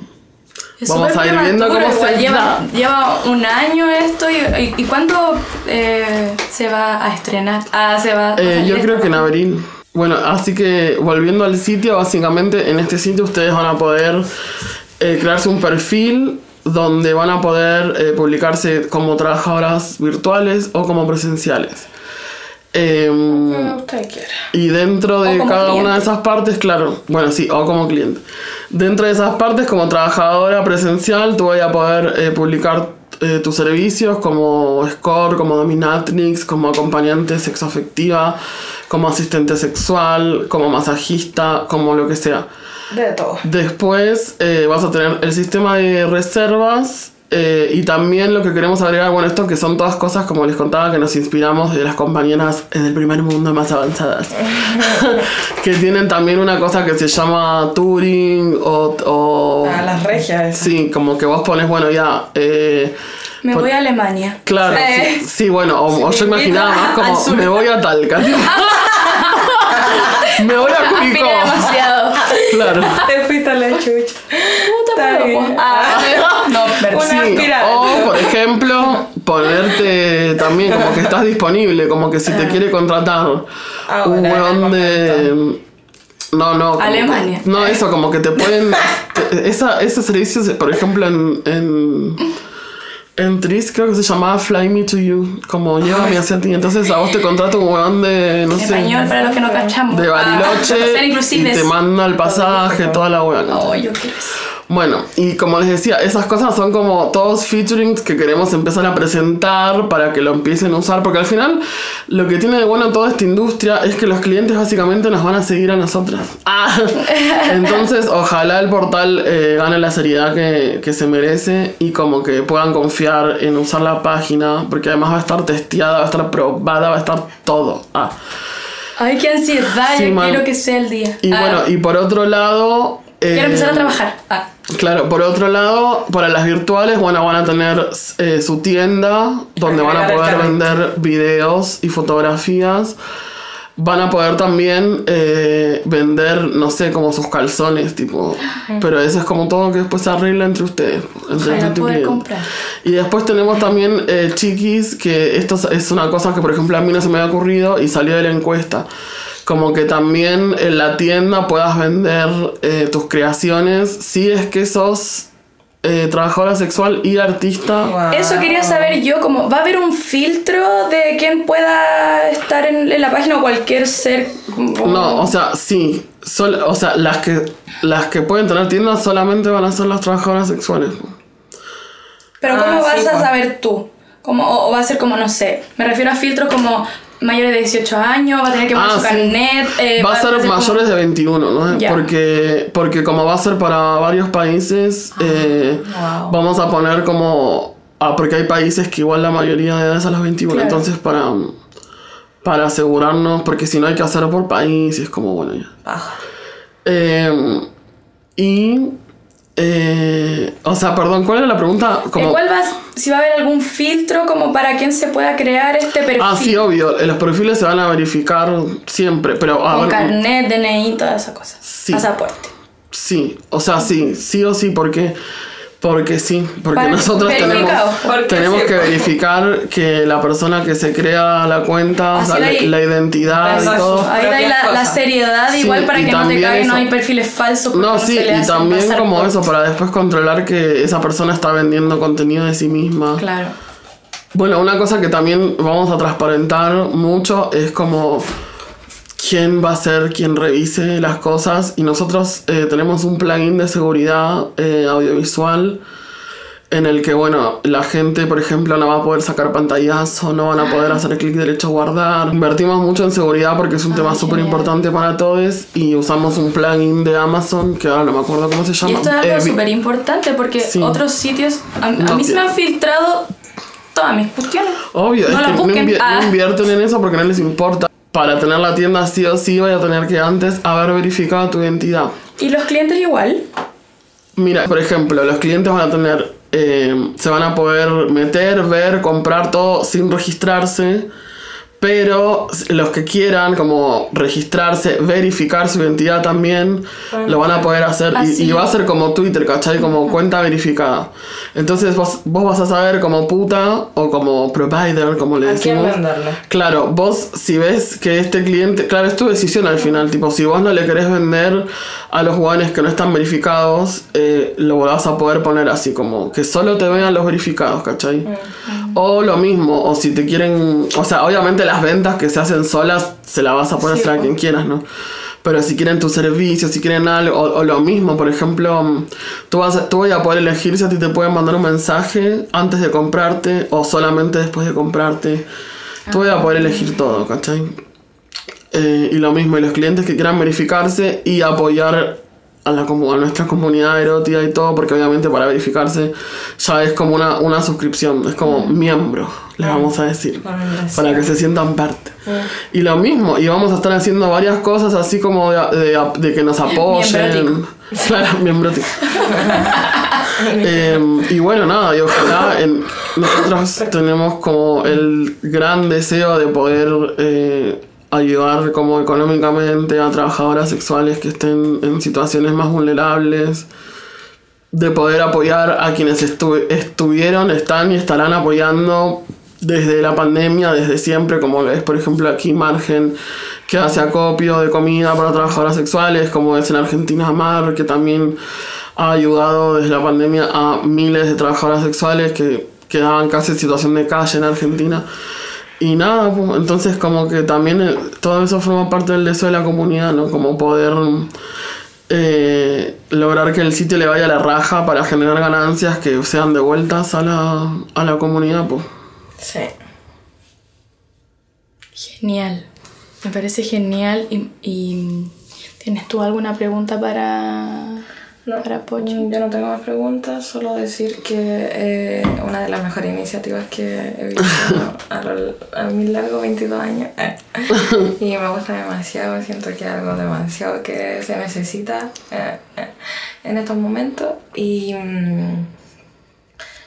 vamos a ir viendo cómo se lleva, lleva un año esto y, y, cuándo eh, se va a estrenar. Ah, se va. Eh, yo creo que en abril. Bueno, así que volviendo al sitio, básicamente en este sitio ustedes van a poder eh, crearse un perfil donde van a poder publicarse como trabajadoras virtuales o como presenciales. Eh, y dentro de cada una de esas partes, claro, bueno, sí, o como cliente. Dentro de esas partes, como trabajadora presencial, tú vas a poder eh, publicar eh, tus servicios como score, como dominatrix, como acompañante sexoafectiva, como asistente sexual, como masajista, como lo que sea. De todo. Después eh, vas a tener el sistema de reservas eh, y también lo que queremos agregar, bueno, esto que son todas cosas, como les contaba, que nos inspiramos de las compañeras del primer mundo más avanzadas. que tienen también una cosa que se llama Turing o... o ah, las regias. Sí, como que vos pones, bueno, ya... Eh, me voy a Alemania. Claro, sí, sí, bueno, o, yo imaginaba más como me voy a Talca. me voy a Curicó. demasiado. Claro. Te fuiste a la chucha. Puta ah, no, sí, O, por ejemplo, ponerte también como que estás disponible, como que si te ah. quiere contratar ah, un weón de. No, no. Alemania. no, eso, como que te pueden. esa, ese servicio, por ejemplo, en, en en Tris creo que se llamaba Fly Me to You, como llévame hacia ti. Entonces a vos te contrata un weón de, no sé. Español, para los que no cachamos. De Bariloche. y te manda el pasaje, toda la weón. Oh, yo quiero eso. Bueno, y como les decía, esas cosas son como todos featurings que queremos empezar a presentar para que lo empiecen a usar, porque al final lo que tiene de bueno toda esta industria es que los clientes básicamente nos van a seguir a nosotras. Ah. Entonces, ojalá el portal eh, gane la seriedad que, que se merece y como que puedan confiar en usar la página, porque además va a estar testeada, va a estar probada, va a estar todo. Ah. Ay, qué ansiedad, yo quiero que sea el día. Y bueno, y por otro lado... Quiero empezar a eh, trabajar. Ah. Claro, por otro lado, para las virtuales, bueno, van a tener eh, su tienda donde van a poder vender videos y fotografías. van a poder también eh, vender, no sé, como sus calzones, tipo. Pero eso es como todo que después se arregla entre ustedes. Entre tu poder comprar. Y después tenemos también eh, chiquis, que esto es- es una cosa que por ejemplo a mí no se me había ocurrido y salió de la encuesta. Como que también en la tienda puedas vender eh, tus creaciones si es que sos eh, trabajadora sexual y artista. Wow. Eso quería saber yo, como va a haber un filtro de quién pueda estar en, en la página o cualquier ser. como- No, o sea, sí. Sol- o sea, las que, las que pueden tener tiendas solamente van a ser las trabajadoras sexuales. Pero Ah, ¿cómo vas sí, a saber tú? Como, o, o va a ser como, no sé, me refiero a filtros como mayores de 18 años, va a tener que poner Ah, su sí. carnet. eh, va a ser mayores de 21, ¿no? Porque, porque como va a ser para varios países, eh, wow. vamos a poner como... Ah, porque hay países que igual la mayoría de edad es a los 21, Claro. entonces para, para asegurarnos, porque si no hay que hacerlo por país, y es como, bueno, ya. Eh, y... eh, o sea, perdón, ¿cuál era la pregunta? ¿En Como, cuál vas? Si va a haber algún filtro como para quien se pueda crear este perfil. ah, sí, obvio, los perfiles se van a verificar siempre, pero a Con ver, carnet, DNI, todas esas cosas. Sí. Pasaporte. Sí, o sea, sí, sí o sí, porque porque sí, porque Para- nosotros tenemos. Porque tenemos sí, que verificar que la persona que se crea la cuenta, o sea, la, identidad y todo. Ahí da ahí la, la seriedad, Sí, igual para que no te caigan, no hay perfiles falsos. No, no sí, se y también como por- eso, para después controlar que esa persona está vendiendo contenido de sí misma. Claro. Bueno, una cosa que también vamos a transparentar mucho es como quién va a ser quien revise las cosas y nosotros eh, tenemos un plugin de seguridad eh, audiovisual en el que, bueno, la gente, por ejemplo, no va a poder sacar pantallazo, no van a poder hacer clic derecho a guardar. Invertimos mucho en seguridad porque es un tema súper importante para todos y usamos un plugin de Amazon que ahora no me acuerdo cómo se llama. Y esto es algo Eh, súper importante porque Sí. otros sitios. A, a No mí se me han filtrado todas mis cuestiones. Obvio, No es que no, invi- no Ah. invierten en eso porque no les importa. Para tener la tienda sí o sí voy a tener que antes haber verificado tu identidad. Y los clientes igual. Mira, por ejemplo, los clientes van a tener, eh, se van a poder meter, ver, comprar todo sin registrarse, pero los que quieran como registrarse, verificar su identidad también, lo van a poder hacer Ah, y, y va a ser como Twitter, ¿cachai? Como cuenta verificada. Entonces vos, vos vas a saber como puta o como provider, como le ¿A quién decimos. Claro, vos si ves que este cliente, claro, es tu decisión al final, tipo, si vos no le querés vender a los jugadores que no están verificados, eh, lo vas a poder poner así, como que solo te vean los verificados, ¿cachai? O lo mismo, o si te quieren, o sea, obviamente las ventas que se hacen solas se las vas a poder Sí, a quien quieras, ¿no? Pero si quieren tu servicio, si quieren algo, o, o lo mismo, por ejemplo, mm, tú, vas tú vas a poder elegir si a ti te pueden mandar un mensaje antes de comprarte o solamente después de comprarte. Tú vas a poder elegir todo, ¿cachai? Eh, y lo mismo, y los clientes que quieran verificarse y apoyar a, la, a nuestra comunidad erótica y todo, porque obviamente para verificarse ya es como una, una suscripción, es como miembro, les vamos a decir, para que se sientan parte. Y lo mismo, y vamos a estar haciendo varias cosas así como de, de- de que nos apoyen. Claro, miembrótico. Eh, y bueno, nada, y ojalá en- nosotros tenemos como el gran deseo de poder eh, ayudar como económicamente a trabajadoras sexuales que estén en situaciones más vulnerables, de poder apoyar a quienes estu- estuvieron, están y estarán apoyando desde la pandemia, desde siempre, como es por ejemplo aquí Margen, que hace acopio de comida para trabajadoras sexuales, como es en Argentina Mar, que también ha ayudado desde la pandemia a miles de trabajadoras sexuales que quedaban casi en situación de calle en Argentina. Y nada, pues, entonces como que también eh, todo eso forma parte del deseo de la comunidad, ¿no? Como poder eh, lograr que el sitio le vaya a la raja para generar ganancias que sean devueltas a la, a la comunidad, pues. Sí. Genial. Me parece genial. Y, y ¿tienes tú alguna pregunta para, No, para Pochi? mm, yo no tengo más preguntas, solo decir que eh, una de las mejores iniciativas que he visto a, lo- a mi largo 22 años eh, y me gusta demasiado, siento que es algo demasiado que se necesita eh, eh, en estos momentos y mm,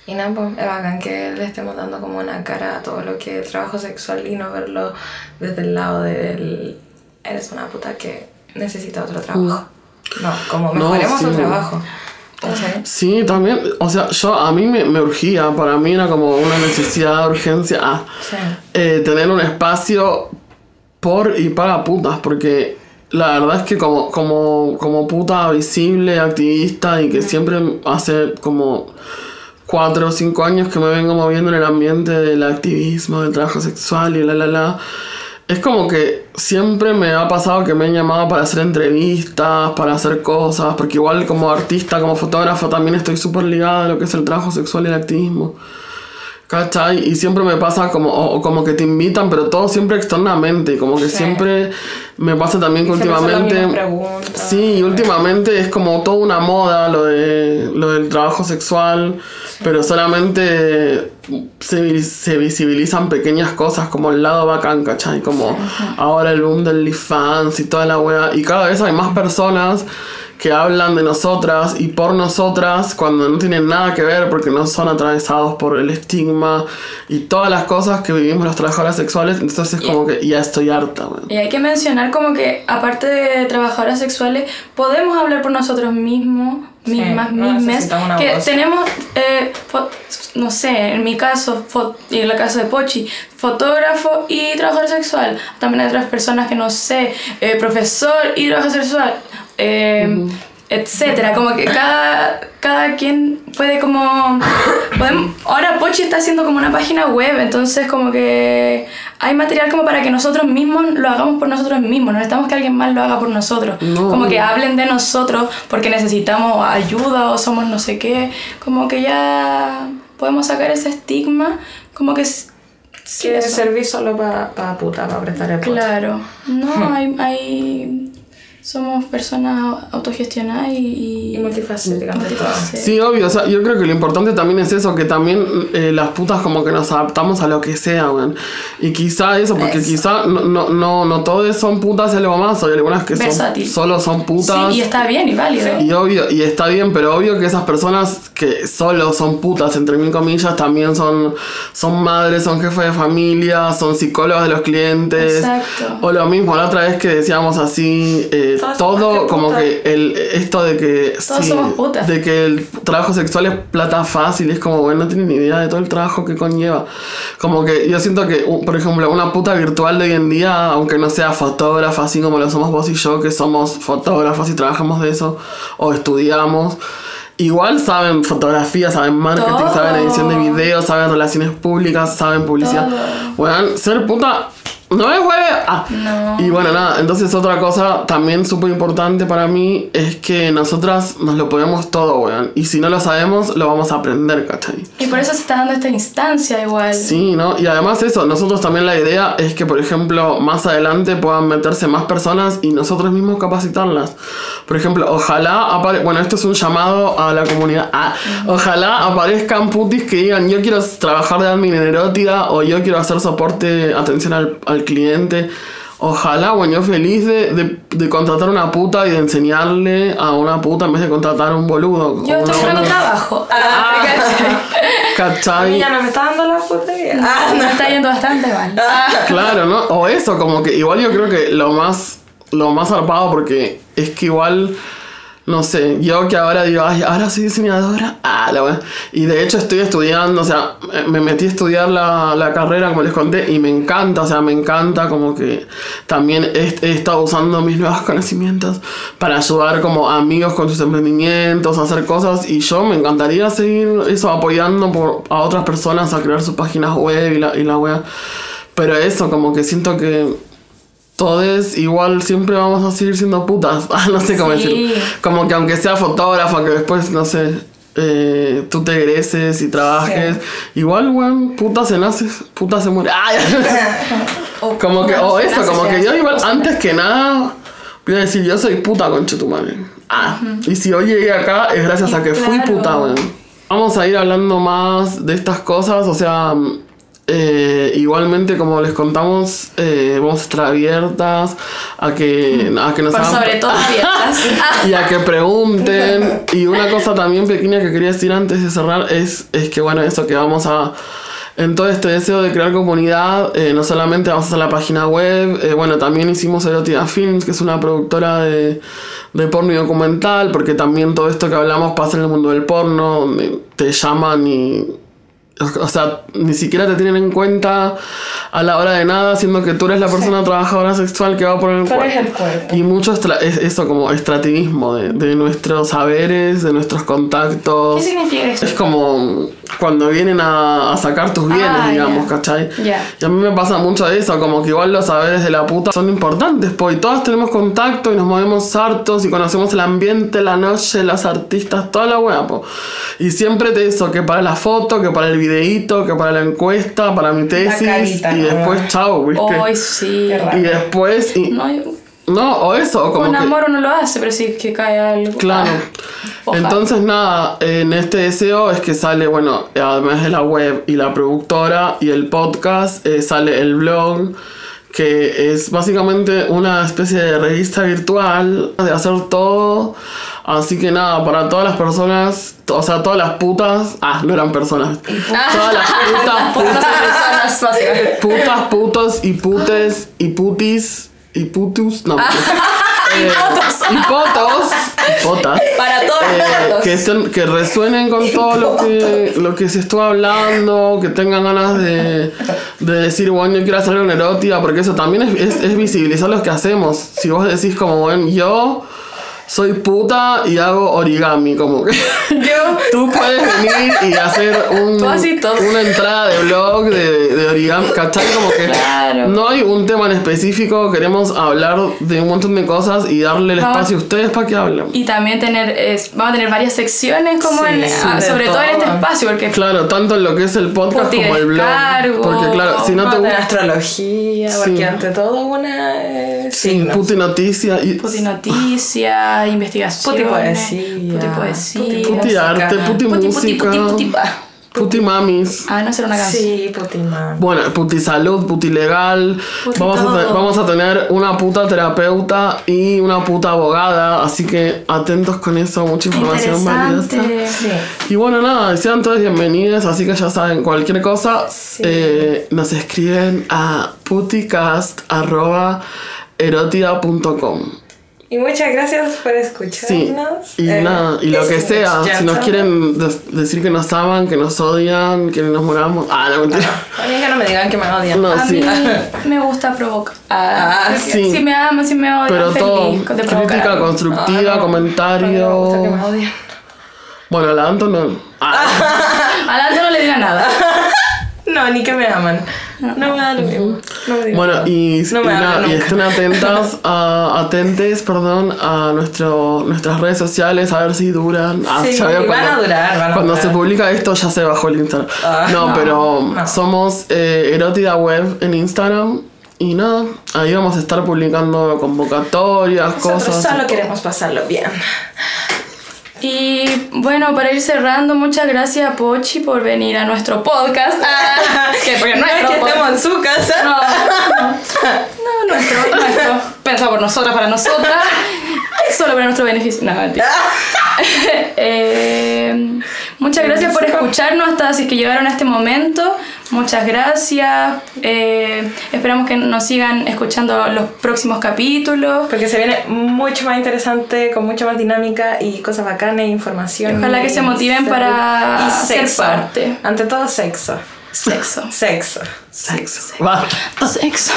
Y nada, pues es bacán que le estemos dando como una cara a todo lo que es trabajo sexual y no verlo desde el lado del eres una puta que necesita otro trabajo. No, como mejoremos sí. tu trabajo. Sí, también, o sea, yo a mí me, me urgía, para mí era como una necesidad, urgencia, ah, Sí. eh, tener un espacio por y para putas, porque la verdad es que como, como, como puta visible, activista y que siempre hace como cuatro o cinco años que me vengo moviendo en el ambiente del activismo, del trabajo sexual y la la la. Es como que siempre me ha pasado que me han llamado para hacer entrevistas, para hacer cosas, porque igual como artista, como fotógrafo también estoy súper ligada a lo que es el trabajo sexual y el activismo. ¿Cachai? Y siempre me pasa como, o, o como que te invitan, pero todo siempre externamente. Como que Sí. siempre me pasa también que Y últimamente. Sí, y últimamente es como toda una moda lo, de, lo del trabajo sexual, pero solamente se, se visibilizan pequeñas cosas como el lado bacán, ¿cachai? Como ahora el boom del OnlyFans y toda la wea. Y cada vez hay más personas que hablan de nosotras y por nosotras cuando no tienen nada que ver porque no son atravesados por el estigma y todas las cosas que vivimos los trabajadoras sexuales. Entonces es como que ya estoy harta. Y hay que mencionar como que, aparte de trabajadoras sexuales, podemos hablar por nosotros mismos, Sí, mismas, no necesitamos una que voz. tenemos, eh, no sé, en mi caso, fo- y en el caso de Pochi, fotógrafo y trabajador sexual. También hay otras personas que no sé, eh, profesor y trabajador sexual, eh, etcétera. Como que cada, cada quien puede como... podemos- ahora Pochi está haciendo como una página web, entonces como que hay material como para que nosotros mismos lo hagamos por nosotros mismos, no necesitamos que alguien más lo haga por nosotros. No. Como que hablen de nosotros porque necesitamos ayuda o somos no sé qué, como que ya podemos sacar ese estigma, como que... s- sí, Quiere eso. servir solo para puta, para prestar el puta. Claro, no, hay, hay... Somos personas autogestionadas y... Y multifacéticas. Sí, obvio, o sea, yo creo que lo importante también es eso, que también eh, las putas como que nos adaptamos a lo que sea, weón. Y quizá eso, porque Eso. quizá no, no, no, no todas son putas y algo más, hay algunas que son, Versátil. solo son putas. Sí, y está bien y válido. Y obvio, y está bien, pero obvio que esas personas que solo son putas, entre mil comillas, también son, son madres, son jefes de familia, son psicólogas de los clientes. Exacto. O lo mismo, la otra vez que decíamos así, eh, Más todo como putas. que el, esto de que... Todos somos putas. De que el trabajo sexual es plata fácil, es como, bueno, no tienen ni idea de todo el trabajo que conlleva. Como que yo siento que, por ejemplo, una puta virtual de hoy en día, aunque no sea fotógrafa, así como lo somos vos y yo, que somos fotógrafos y trabajamos de eso, o estudiamos, igual saben fotografía, saben marketing, Todo. saben edición de video, saben relaciones públicas, saben publicidad. Todo. Bueno, ser puta no es hueve. Ah. No. Y bueno, nada, entonces otra cosa también súper importante para mí es que nosotras nos lo podemos todo, weón. Y si no lo sabemos, lo vamos a aprender, ¿cachai? Y por eso se está dando esta instancia igual. Sí, ¿no? Y además eso, nosotros también la idea es que, por ejemplo, más adelante puedan meterse más personas y nosotros mismos capacitarlas. Por ejemplo, ojalá apare bueno, esto es un llamado a la comunidad. Ah, ojalá aparezcan putis que digan, yo quiero trabajar de admin en erótica o yo quiero hacer soporte, atención al, al cliente. Ojalá, bueno, yo feliz de, de, de contratar una puta y de enseñarle a una puta en vez de contratar a un boludo. Yo estoy buscando boluda. trabajo. Ah. ¿Cachai? Ya no me está dando la putería. Ah, no está yendo bastante mal. Claro, ¿no? O eso, como que igual yo creo que lo más, lo más zarpado porque es que igual, no sé, yo que ahora digo, ay, ahora soy diseñadora, ah, la wea. Y de hecho estoy estudiando, o sea, me metí a estudiar la, la carrera, como les conté, y me encanta, o sea, me encanta como que también he, he estado usando mis nuevos conocimientos para ayudar como amigos con sus emprendimientos, a hacer cosas, y yo me encantaría seguir eso apoyando por, a otras personas a crear sus páginas web y la, y la wea. Pero eso, como que siento que todos igual siempre vamos a seguir siendo putas. Ah, no sé cómo Sí. decir. Como que aunque sea fotógrafa, que después, no sé, eh, tú te egreses y trabajes, igual, weón, puta se nace, puta se muere. O- como que, o eso, nace, como que yo igual, antes que nada, voy a decir, yo soy puta con madre. Ah, y si hoy llegué acá es gracias Y a que fui puta, weón. Vamos a ir hablando más de estas cosas, o sea, Eh, igualmente, como les contamos, eh, vamos a estar abiertas a que, a que nos Por hagan- sobre todo abiertas. y a que pregunten. Y una cosa también pequeña que quería decir antes de cerrar es, es que, bueno, eso que vamos a. En todo este deseo de crear comunidad, eh, no solamente vamos a hacer la página web, eh, bueno, también hicimos Erotica Films, que es una productora de, de porno y documental, porque también todo esto que hablamos pasa en el mundo del porno, te llaman y o sea, ni siquiera te tienen en cuenta a la hora de nada, siendo que tú eres la persona trabajadora sexual que va por el ¿Cuál cuerpo. es el cuerpo? Y mucho es eso como extractivismo de, de nuestros saberes, de nuestros contactos. ¿Qué significa eso? Es como cuando vienen a, a sacar tus bienes, Ah, digamos, ya. ¿cachai? Ya. Y a mí me pasa mucho eso, como que igual los saberes de la puta son importantes, pues y todas tenemos contacto y nos movemos hartos y conocemos el ambiente, la noche, las artistas, toda la wea, po. Y siempre te eso, que para la foto, que para el videíto, que para la encuesta, para mi tesis, carita, y después chao, ¿viste? Hoy sí. Y después, y, No, yo- no, o eso, o como con que... amor uno lo hace, pero sí que cae algo. Claro. Ah. Entonces, nada, en este deseo es que sale, bueno, además de la web y la productora y el podcast, eh, sale el blog, que es básicamente una especie de revista virtual de hacer todo. Así que nada, para todas las personas, o sea, todas las putas, ah, no eran personas, todas las putas, putas, putas, putos y putes y putis y putus, no. eh, y potos, y potas. Para todos Eh, que, estén- que resuenen con todo lo que, lo que se estuvo hablando, que tengan ganas de, de decir, bueno, yo quiero hacer una erótica, porque eso también es, es, es visibilizar lo que hacemos. Si vos decís como, bueno, yo soy puta y hago origami, como que Yo. tú puedes venir y hacer un, una entrada de blog de, de origami, ¿cachai? Como que Claro. no hay un tema en específico, queremos hablar de un montón de cosas y darle el Vamos. espacio a ustedes para que hablen. Y también tener, es- vamos a tener varias secciones como Sí, en, sí, ah, sobre todo. en este espacio, porque Claro, tanto en lo que es el podcast como el blog. Porque claro, si no te gusta astrología, Sí. porque ante todo una... eh, sí, signos. puti noticia y puti noticias, investigaciones. Puti poesía. Puti poesía. puti música. arte, puti, Puti, puti, música, puti, puti, puti mamis. Ah, no será una canción. Sí, putimán. Bueno, puti salud, puti legal. Puti vamos, a todo. vamos a tener una puta terapeuta y una puta abogada. Así que atentos con eso, mucha información valiosa. Sí. Y bueno, nada, sean todos bienvenidos, así que ya saben, cualquier cosa, Sí. eh, nos escriben a puticast.erotica.com. Y muchas gracias por Sí, escucharnos. y Eh, nada, y lo que sea, si nos quieren decir que nos aman, que nos odian, que nos moramos. Ah, no, mentira. A mí que no me digan que me odian. No, A sí. mí me gusta provocar. Ah, sí. Si me aman, si me odian, Pero todo, de crítica constructiva, Ah, no. comentario. Me gusta que me odien. Bueno, a la Anto no. Ah, A la otra no le diga nada. No, ni que me aman. No me da lo mismo. No me digan Bueno, y, No y estén atentas, a, atentes, perdón, a nuestro, nuestras redes sociales, a ver si duran. Ah, Sí, ya veo van a durar, van a Cuando durar. se publica esto ya se bajó el Instagram. Ah, no, no, pero no. somos eh, Erótida Web en Instagram. Y nada, ahí vamos a estar publicando convocatorias, Nosotros cosas. solo queremos pasarlo bien. Y bueno, para ir cerrando, muchas gracias Pochi por venir a nuestro podcast. Ah, que porque No es nuestro que en su casa. No, no, no, nuestro, nuestro, pensado por nosotras, para nosotras, solo para nuestro beneficio. No, mentira. Eh, muchas gracias por escucharnos hasta si es que llegaron a este momento. Muchas gracias. Eh, esperamos que nos sigan escuchando los próximos capítulos. Porque se viene mucho más interesante, con mucha más dinámica y cosas bacanas, información. Ojalá que se motiven para y ser parte. Ante todo, sexo. Sexo. Sexo. Sexo. Basta. Sexo.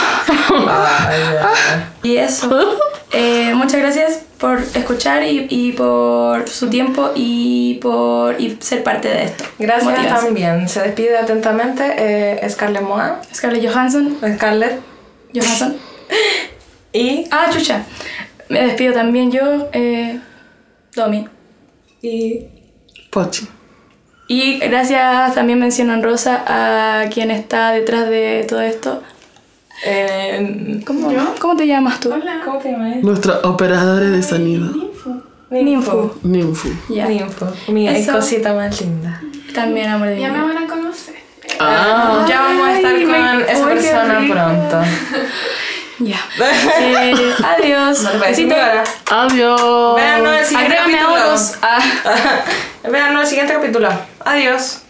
Ay, ya. Y eso. Eh, muchas gracias por escuchar y, y por su tiempo y por y ser parte de esto. Gracias también. Se despide atentamente eh, Scarlett Moa. Scarlett Johansson. Scarlett. Johansson. Y, Ah, chucha. Me despido también yo, eh, Domi. y Pochi. Y gracias también menciono en rosa a quien está detrás de todo esto. eh, ¿Cómo, ¿cómo te llamas tú? ¿Cómo te llamas? Nuestra operadora de sonido. Ninfu. Ninfu. Ya. Ninfo. Mi Eso. cosita más linda. También amor de Ya me van a conocer. Ah. Ya vamos a estar con me- esa persona pronto. Ya. Eh, adiós. ¿No te? Adiós. Véanos el siguiente Agrégame capítulo. Ah. El siguiente capítulo. Adiós.